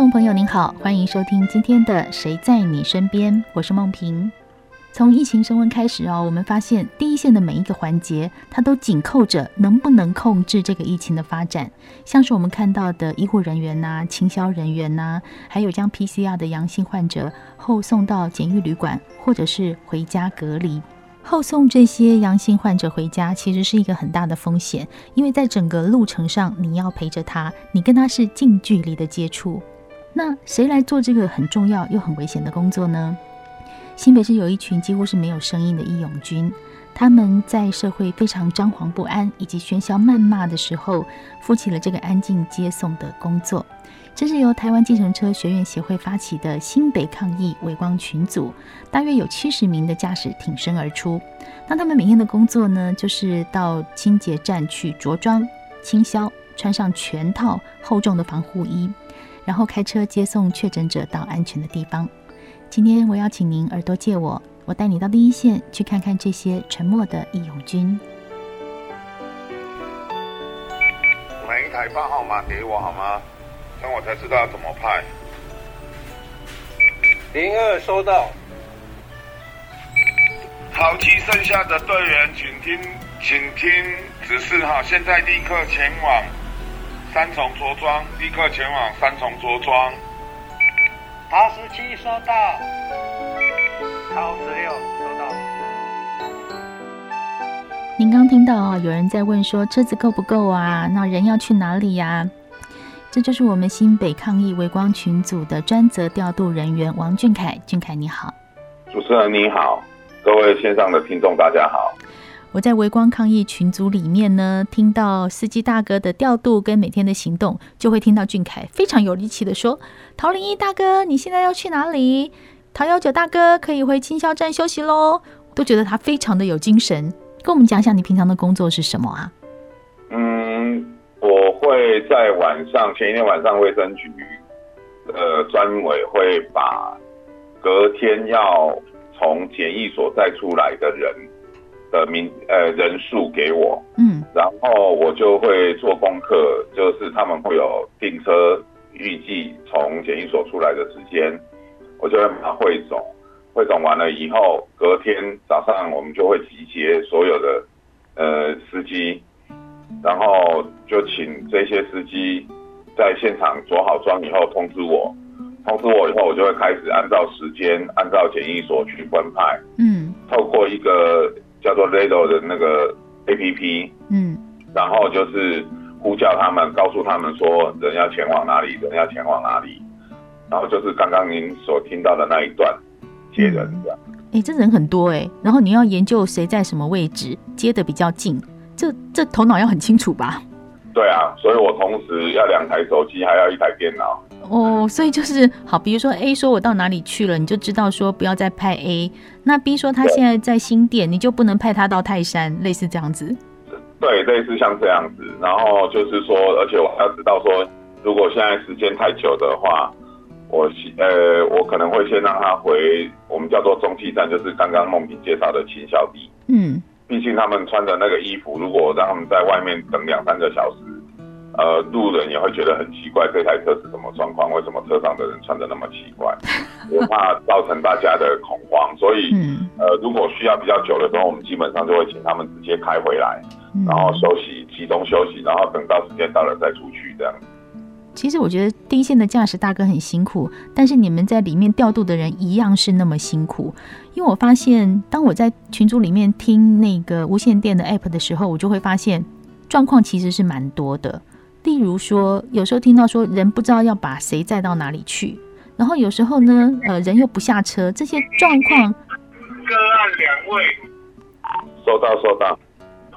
众朋友您好，欢迎收听今天的《谁在你身边》，我是梦萍。从疫情升温开始哦，我们发现第一线的每一个环节，它都紧扣着能不能控制这个疫情的发展。像是我们看到的医护人员呐、啊、清消人员呐、还有将 PCR 的阳性患者后送到检疫旅馆，或者是回家隔离。后送这些阳性患者回家，其实是一个很大的风险，因为在整个路程上，你要陪着他，你跟他是近距离的接触。那谁来做这个很重要又很危险的工作呢？新北市有一群几乎是没有声音的义勇军，他们在社会非常张狂不安以及喧嚣谩骂的时候，负起了这个安静接送的工作。这是由台湾计程车学院协会发起的新北抗疫微光群组，大约有七十名的驾驶挺身而出。那他们每天的工作呢，就是到清洁站去着装、清消，穿上全套厚重的防护衣，然后开车接送确诊者到安全的地方。今天我邀请您耳朵借我，我带你到第一线去看看这些沉默的义勇军。买一台八号码给我好吗？这样我才知道要怎么派。零二收到。好气剩下的队员，请听，请听指示哈，现在立刻前往三重着装，立刻前往三重着装。八十七收到，超十六收到。您刚听到啊，有人在问说车子够不够啊？那人要去哪里呀、啊？这就是我们新北抗疫微光群组的专责调度人员王俊凯。俊凯你好，主持人你好，各位线上的听众大家好。我在围光抗疫群组里面呢，听到司机大哥的调度跟每天的行动，就会听到俊凯非常有力气的说：“陶林一大哥，你现在要去哪里？陶幺九大哥可以回清消站休息喽。”都觉得他非常的有精神。跟我们讲一下你平常的工作是什么啊？嗯，我会在晚上前一天晚上，卫生局呃专委会把隔天要从检疫所再出来的人。的名呃人数给我，嗯，然后我就会做功课，就是他们会有订车，预计从检疫所出来的时间，我就会把它汇总，汇总完了以后，隔天早上我们就会集结所有的呃司机，然后就请这些司机在现场着好装以后通知我，通知我以后，我就会开始按照时间，按照检疫所去分派，嗯，透过一个。叫做 Rado 的那个 APP，嗯，然后就是呼叫他们，告诉他们说人要前往哪里，人要前往哪里，然后就是刚刚您所听到的那一段接人这样。哎、欸，这人很多哎、欸，然后你要研究谁在什么位置接的比较近，这这头脑要很清楚吧？对啊，所以我同时要两台手机，还要一台电脑。哦，所以就是好，比如说 A 说我到哪里去了，你就知道说不要再派 A。那 B 说他现在在新店，你就不能派他到泰山，类似这样子。对，类似像这样子。然后就是说，而且我还要知道说，如果现在时间太久的话，我呃，我可能会先让他回我们叫做中继站，就是刚刚梦萍介绍的秦小弟。嗯。毕竟他们穿的那个衣服，如果让他们在外面等两三个小时，呃，路人也会觉得很奇怪，这台车是什么状况？为什么车上的人穿的那么奇怪？我怕造成大家的恐慌，所以，呃，如果需要比较久的时候，我们基本上就会请他们直接开回来，然后休息，集中休息，然后等到时间到了再出去这样。其实我觉得第一线的驾驶大哥很辛苦，但是你们在里面调度的人一样是那么辛苦。因为我发现，当我在群组里面听那个无线电的 app 的时候，我就会发现状况其实是蛮多的。例如说，有时候听到说人不知道要把谁载到哪里去，然后有时候呢，呃，人又不下车，这些状况。个案两位，收到收到。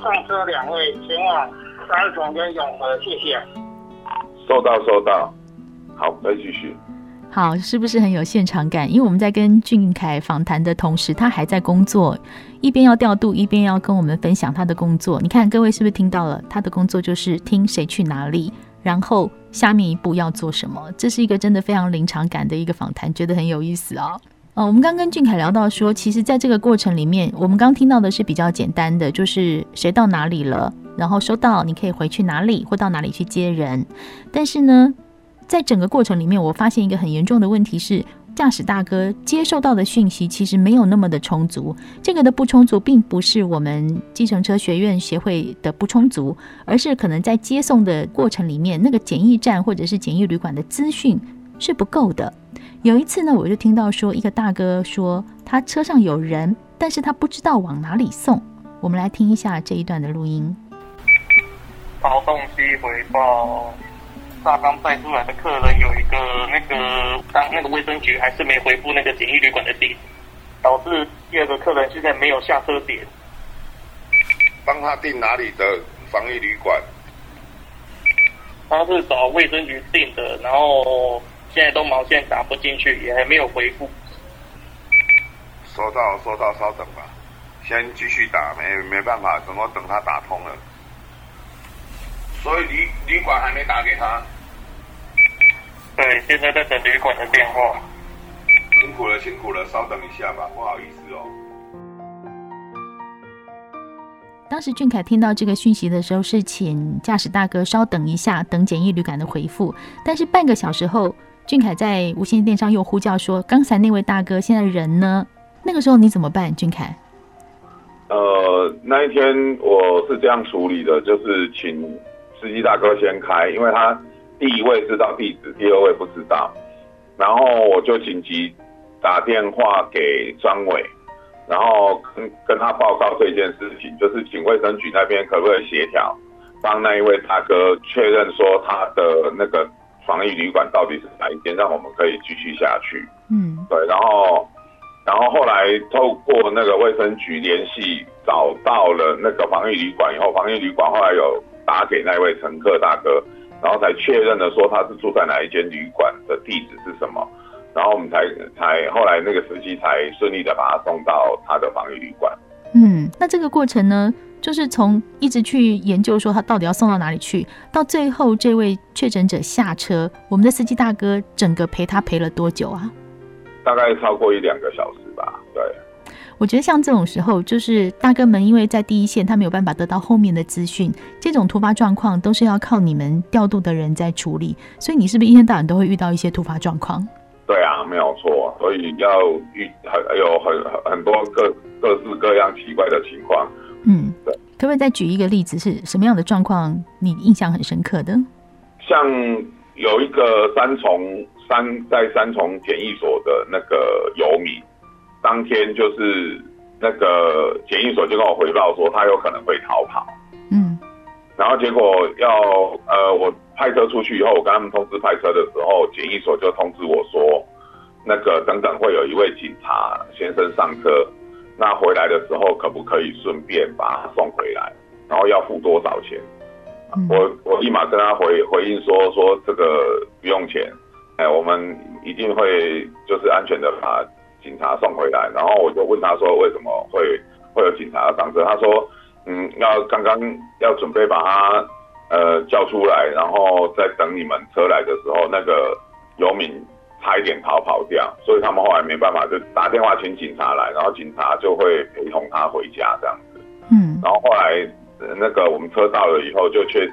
上车两位前往三重跟永和，谢谢。收到收到，好，再继续。好，是不是很有现场感？因为我们在跟俊凯访谈的同时，他还在工作，一边要调度，一边要跟我们分享他的工作。你看，各位是不是听到了？他的工作就是听谁去哪里，然后下面一步要做什么。这是一个真的非常临场感的一个访谈，觉得很有意思哦。哦，我们刚跟俊凯聊到说，其实在这个过程里面，我们刚听到的是比较简单的，就是谁到哪里了，然后收到，你可以回去哪里，或到哪里去接人。但是呢，在整个过程里面，我发现一个很严重的问题是，驾驶大哥接受到的讯息其实没有那么的充足。这个的不充足，并不是我们计程车学院协会的不充足，而是可能在接送的过程里面，那个检疫站或者是检疫旅馆的资讯是不够的。有一次呢，我就听到说，一个大哥说他车上有人，但是他不知道往哪里送。我们来听一下这一段的录音。好东西回报。大刚带出来的客人有一个那个当那个卫生局还是没回复那个简易旅馆的地址，导致第二个客人现在没有下车点。帮他订哪里的防疫旅馆？他是找卫生局订的，然后现在都毛线打不进去，也还没有回复。收到，收到，稍等吧，先继续打，没没办法，怎么等他打通了？所以旅旅馆还没打给他。对，现在在等旅馆的电话。辛苦了，辛苦了，稍等一下吧，不好意思哦。当时俊凯听到这个讯息的时候，是请驾驶大哥稍等一下，等简易旅馆的回复。但是半个小时后，俊凯在无线电上又呼叫说：“刚才那位大哥现在人呢？”那个时候你怎么办，俊凯？呃，那一天我是这样处理的，就是请司机大哥先开，因为他。第一位知道地址，第二位不知道，然后我就紧急打电话给张伟，然后跟跟他报告这件事情，就是请卫生局那边可不可以协调，帮那一位大哥确认说他的那个防疫旅馆到底是哪一间，让我们可以继续下去。嗯，对，然后然后后来透过那个卫生局联系，找到了那个防疫旅馆以后，防疫旅馆后来有打给那位乘客大哥。然后才确认了说他是住在哪一间旅馆的地址是什么，然后我们才才后来那个司机才顺利的把他送到他的防疫旅馆。嗯，那这个过程呢，就是从一直去研究说他到底要送到哪里去，到最后这位确诊者下车，我们的司机大哥整个陪他陪了多久啊？大概超过一两个小时吧。对。我觉得像这种时候，就是大哥们因为在第一线，他没有办法得到后面的资讯，这种突发状况都是要靠你们调度的人在处理。所以你是不是一天到晚都会遇到一些突发状况？对啊，没有错。所以要遇很有很很很多各各式各样奇怪的情况。嗯，对。可不可以再举一个例子，是什么样的状况你印象很深刻的？像有一个三重三在三重检疫所的那个游民。当天就是那个检疫所就跟我回报说他有可能会逃跑，嗯，然后结果要呃我派车出去以后，我跟他们通知派车的时候，检疫所就通知我说，那个等等会有一位警察先生上车，那回来的时候可不可以顺便把他送回来，然后要付多少钱？嗯、我我立马跟他回回应说说这个不用钱，哎，我们一定会就是安全的把。警察送回来，然后我就问他说：“为什么会会有警察上车？”他说：“嗯，要刚刚要准备把他呃叫出来，然后在等你们车来的时候，那个游民差一点逃跑掉，所以他们后来没办法，就打电话请警察来，然后警察就会陪同他回家这样子。嗯，然后后来那个我们车到了以后，就确实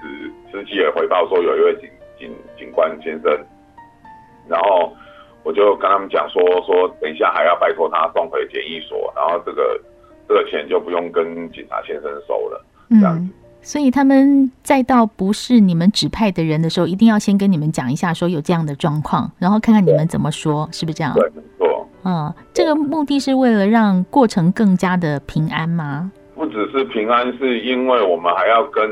司机也回报说有一位警警警官先生，然后。”我就跟他们讲说说，等一下还要拜托他送回检疫所，然后这个这个钱就不用跟警察先生收了。这样子。嗯，所以他们再到不是你们指派的人的时候，一定要先跟你们讲一下，说有这样的状况，然后看看你们怎么说，是不是这样？对，没错。嗯，这个目的是为了让过程更加的平安吗？不只是平安，是因为我们还要跟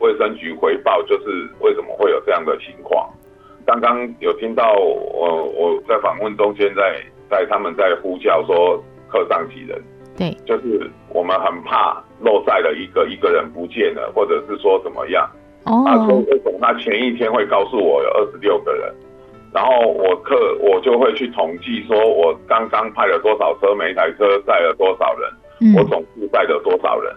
卫生局回报，就是为什么会有这样的情况。刚刚有听到我我在访问中间在在他们在呼叫说客上几人，对，就是我们很怕漏赛了一个一个人不见了，或者是说怎么样。哦。他说为什么他前一天会告诉我有二十六个人，然后我客我就会去统计，说我刚刚派了多少车，每一台车载了多少人，嗯、我总共载了多少人，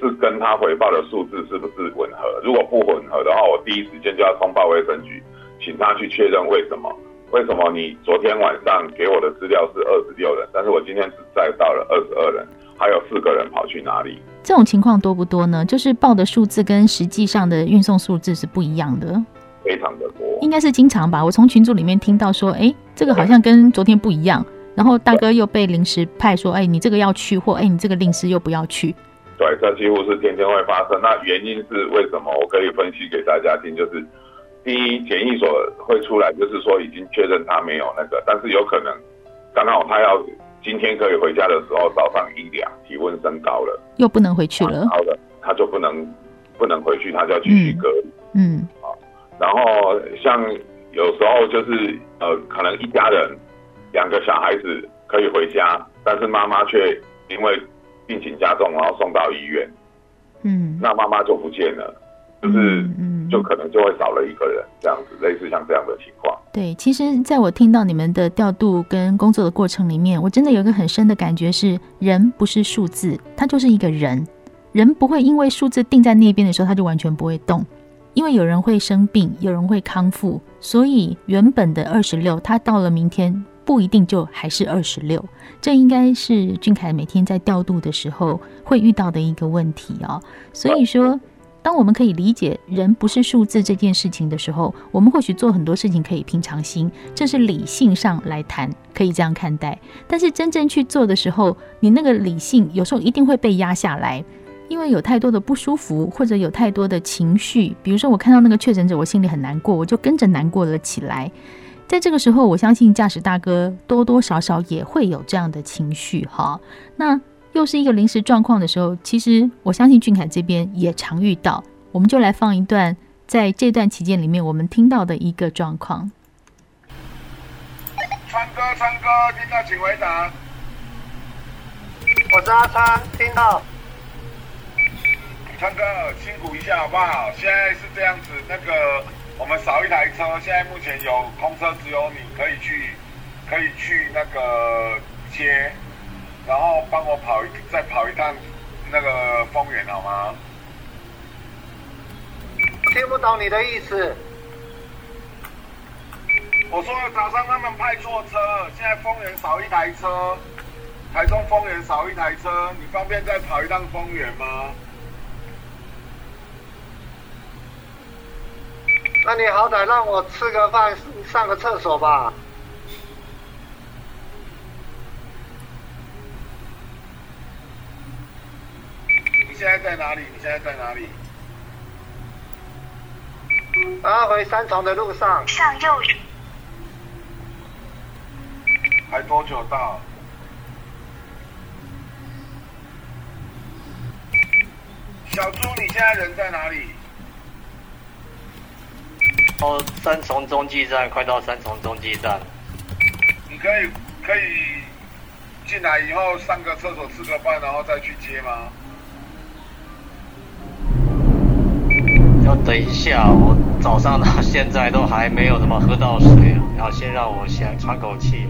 是跟他回报的数字是不是吻合？如果不吻合的话，我第一时间就要通报卫生局，请他去确认为什么？为什么你昨天晚上给我的资料是二十六人，但是我今天只载到了二十二人，还有四个人跑去哪里？这种情况多不多呢？就是报的数字跟实际上的运送数字是不一样的。非常的多，应该是经常吧。我从群组里面听到说，哎，这个好像跟昨天不一样。然后大哥又被临时派说，哎，你这个要去，或哎，你这个临时又不要去。对，这几乎是天天会发生。那原因是为什么？我可以分析给大家听，就是第一，检疫所会出来，就是说已经确认他没有那个，但是有可能刚好他要今天可以回家的时候，早上一量体温升高了，又不能回去了，好的，他就不能不能回去，他就要继续隔离。嗯。嗯然后像有时候就是呃，可能一家人两个小孩子可以回家，但是妈妈却因为病情加重，然后送到医院，嗯，那妈妈就不见了，就是嗯，就可能就会少了一个人这样子，类似像这样的情况。对，其实在我听到你们的调度跟工作的过程里面，我真的有一个很深的感觉是，人不是数字，他就是一个人，人不会因为数字定在那边的时候，他就完全不会动。因为有人会生病，有人会康复，所以原本的二十六，他到了明天不一定就还是二十六。这应该是俊凯每天在调度的时候会遇到的一个问题哦。所以说，当我们可以理解人不是数字这件事情的时候，我们或许做很多事情可以平常心，这是理性上来谈，可以这样看待。但是真正去做的时候，你那个理性有时候一定会被压下来。因为有太多的不舒服，或者有太多的情绪，比如说我看到那个确诊者，我心里很难过，我就跟着难过了起来。在这个时候，我相信驾驶大哥多多少少也会有这样的情绪哈。那又是一个临时状况的时候，其实我相信俊凯这边也常遇到。我们就来放一段在这段期间里面我们听到的一个状况。川哥，川哥，听到请回答。我是阿川，听到。川哥，辛苦一下好不好？现在是这样子，那个我们少一台车，现在目前有空车只有你可以去，可以去那个接，然后帮我跑一再跑一趟那个丰原好吗？听不懂你的意思。我说早上他们派错车，现在丰原少一台车，台中丰原少一台车，你方便再跑一趟丰原吗？那你好歹让我吃个饭，上个厕所吧。你现在在哪里？你现在在哪里？啊，回三重的路上。向右。还多久到？小猪，你现在人在哪里？哦，三重中继站，快到三重中继站。你可以可以进来以后上个厕所吃个饭，然后再去接吗？等一下，我早上到现在都还没有怎么喝到水，然后先让我先喘口气。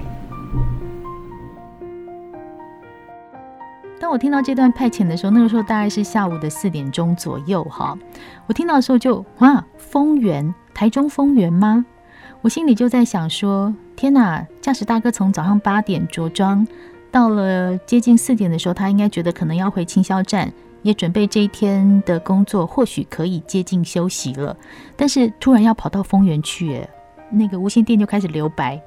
当我听到这段派遣的时候，那个时候大概是下午的四点钟左右哈。我听到的时候就哇，丰原。台中丰原吗？我心里就在想说：天哪！驾驶大哥从早上八点着装，到了接近四点的时候，他应该觉得可能要回清消站，也准备这一天的工作或许可以接近休息了。但是突然要跑到丰原去，那个无线电就开始留白，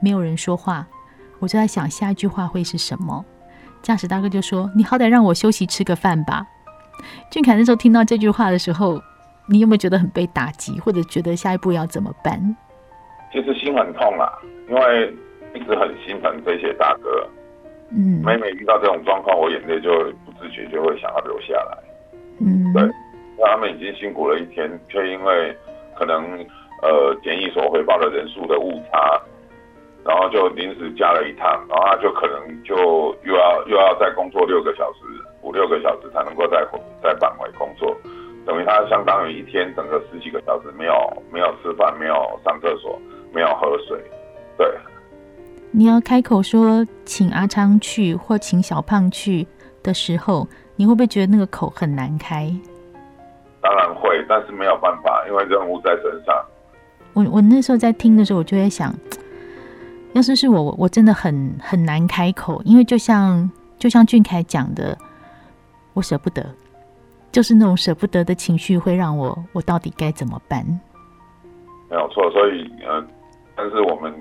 没有人说话。我就在想下一句话会是什么？驾驶大哥就说：“你好歹让我休息吃个饭吧。”俊凯那时候听到这句话的时候。你有没有觉得很被打击，或者觉得下一步要怎么办？其实心很痛啊，因为一直很心疼这些大哥。嗯，每每遇到这种状况，我眼泪就不自觉就会想要留下来。嗯，对，那他们已经辛苦了一天，却因为可能呃检疫所回报的人数的误差，然后就临时加了一趟，然后他就可能就又要又要再工作六个小时，五六个小时才能够再再返回工作。等于他相当于一天整个十几个小时没有没有吃饭，没有上厕所，没有喝水，对你要开口说请阿昌去或请小胖去的时候，你会不会觉得那个口很难开？当然会，但是没有办法，因为任务在身上。我我那时候在听的时候，我就在想，要是是我，我真的很很难开口，因为就像就像俊凯讲的，我舍不得，就是那种舍不得的情绪会让我，我到底该怎么办？没有错，所以呃，但是我们。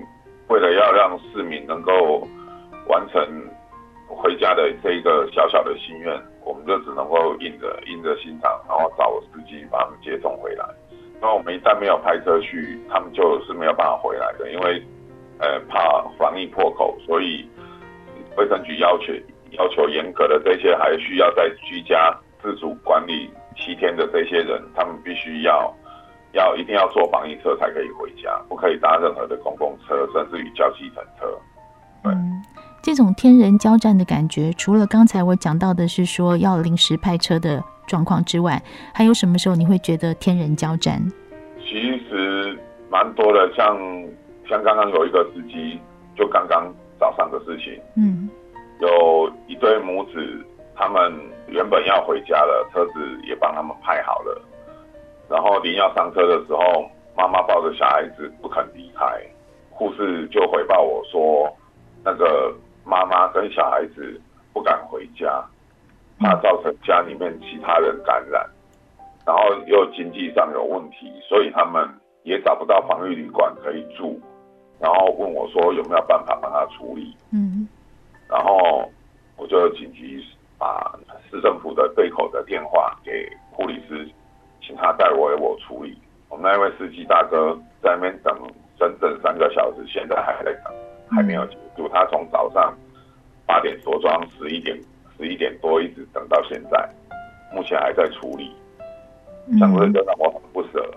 为了要让市民能够完成回家的这一个小小的心愿，我们就只能够硬着硬着心肠，然后找司机把他们接送回来。那我们一旦没有派车去，他们就是没有办法回来的，因为呃怕防疫破口，所以卫生局要求要求严格的这些还需要在居家自主管理七天的这些人，他们必须要。要一定要坐防疫车才可以回家，不可以搭任何的公共车，甚至于叫计程车。嗯，这种天人交战的感觉，除了刚才我讲到的是说要临时派车的状况之外，还有什么时候你会觉得天人交战？其实蛮多的，像像刚刚有一个司机，就刚刚早上的事情，嗯，有一对母子，他们原本要回家了，车子也帮他们派好了。然后临要上车的时候，妈妈抱着小孩子不肯离开，护士就回报我说，那个妈妈跟小孩子不敢回家，怕造成家里面其他人感染，然后又经济上有问题，所以他们也找不到防疫旅馆可以住，然后问我说有没有办法帮他处理。嗯，然后我就紧急把市政府的对口的电话给护理师。请他代为我处理。我们那位司机大哥在那边等整整三个小时，现在还在等，还没有结束。他从早上八点着装，十一点十一点多一直等到现在，目前还在处理。像这就让我很不舍，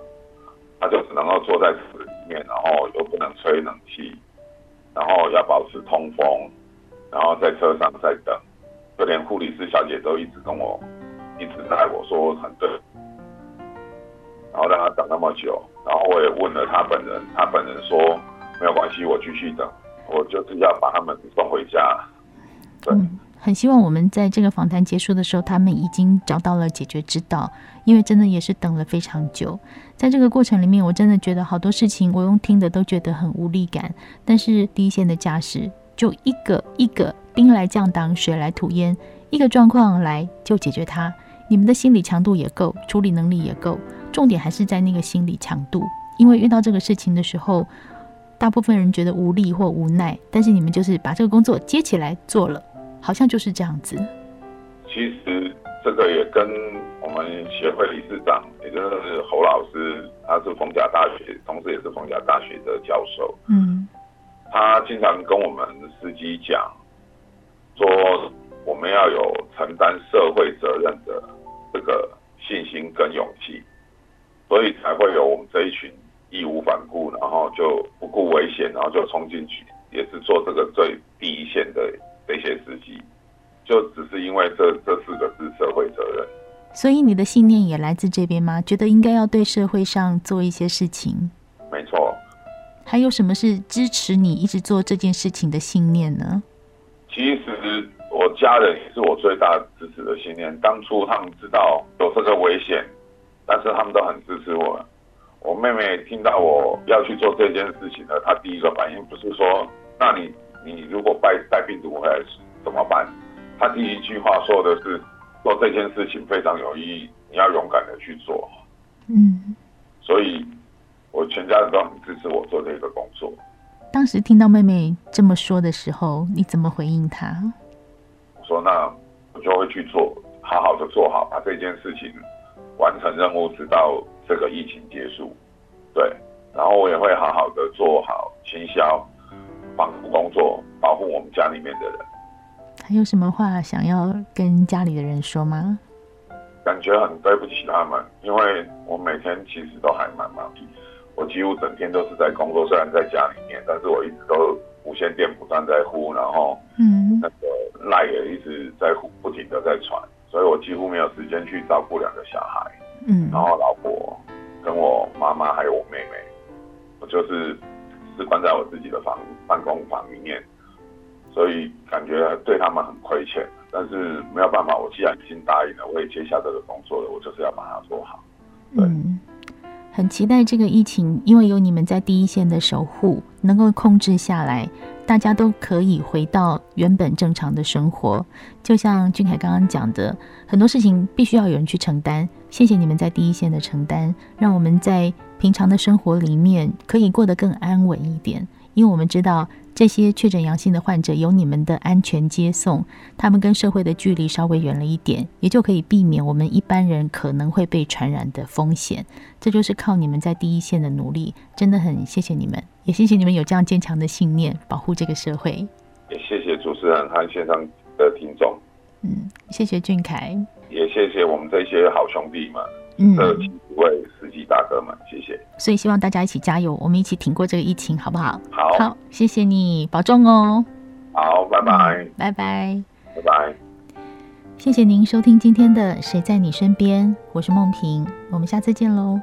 他就只能够坐在车里面，然后又不能吹冷气，然后要保持通风，然后在车上在等，就连护理师小姐都一直跟我一直在我说很对。然后让他等那么久，然后我也问了他本人，他本人说没有关系，我继续等，我就是要把他们送回家。嗯，很希望我们在这个访谈结束的时候，他们已经找到了解决之道，因为真的也是等了非常久。在这个过程里面，我真的觉得好多事情，我用听的都觉得很无力感。但是第一线的驾驶，就一个一个兵来将挡，水来土掩，一个状况来就解决它。你们的心理强度也够，处理能力也够。重点还是在那个心理强度，因为遇到这个事情的时候，大部分人觉得无力或无奈，但是你们就是把这个工作接起来做了，好像就是这样子。其实这个也跟我们协会理事长，也就是侯老师，他是逢甲大学，同时也是逢甲大学的教授。嗯，他经常跟我们司机讲，说我们要有承担社会责任的这个信心跟勇气。所以才会有我们这一群义无反顾，然后就不顾危险，然后就冲进去，也是做这个最第一线的这些司机，就只是因为这这四个字社会责任。所以你的信念也来自这边吗？觉得应该要对社会上做一些事情？没错。还有什么是支持你一直做这件事情的信念呢？其实我家人也是我最大支持的信念。当初他们知道有这个危险。但是他们都很支持我。我妹妹听到我要去做这件事情呢，她第一个反应不是说：“那你你如果带带病毒回来怎么办？”她第一句话说的是：“做这件事情非常有意义，你要勇敢的去做。”嗯。所以，我全家人都很支持我做这个工作。当时听到妹妹这么说的时候，你怎么回应她？我说：“那我就会去做，好好的做好，把这件事情。”完成任务，直到这个疫情结束，对，然后我也会好好的做好行销、防护工作，保护我们家里面的人。还有什么话想要跟家里的人说吗？感觉很对不起他们，因为我每天其实都还蛮忙的，我几乎整天都是在工作，虽然在家里面，但是我一直都无线电不断在呼，然后嗯，那个赖也一直在呼，不停的在传。所以我几乎没有时间去照顾两个小孩，嗯，然后老婆跟我妈妈还有我妹妹，我就是是关在我自己的房办公房里面，所以感觉对他们很亏欠。但是没有办法，我既然已经答应了，我也接下这个工作了，我就是要把它做好。嗯，很期待这个疫情，因为有你们在第一线的守护，能够控制下来，大家都可以回到原本正常的生活。就像俊凯刚刚讲的，很多事情必须要有人去承担。谢谢你们在第一线的承担，让我们在平常的生活里面可以过得更安稳一点。因为我们知道。这些确诊阳性的患者有你们的安全接送，他们跟社会的距离稍微远了一点，也就可以避免我们一般人可能会被传染的风险。这就是靠你们在第一线的努力，真的很谢谢你们，也谢谢你们有这样坚强的信念，保护这个社会。也谢谢主持人和线上的听众。嗯，谢谢俊凯，也谢谢我们这些好兄弟们。嗯，这几位司机大哥们，谢谢。所以希望大家一起加油，我们一起挺过这个疫情，好不好？好，好，谢谢你，保重哦。好，拜拜，嗯，拜拜，拜拜。谢谢您收听今天的《谁在你身边》，我是梦萍，我们下次见喽。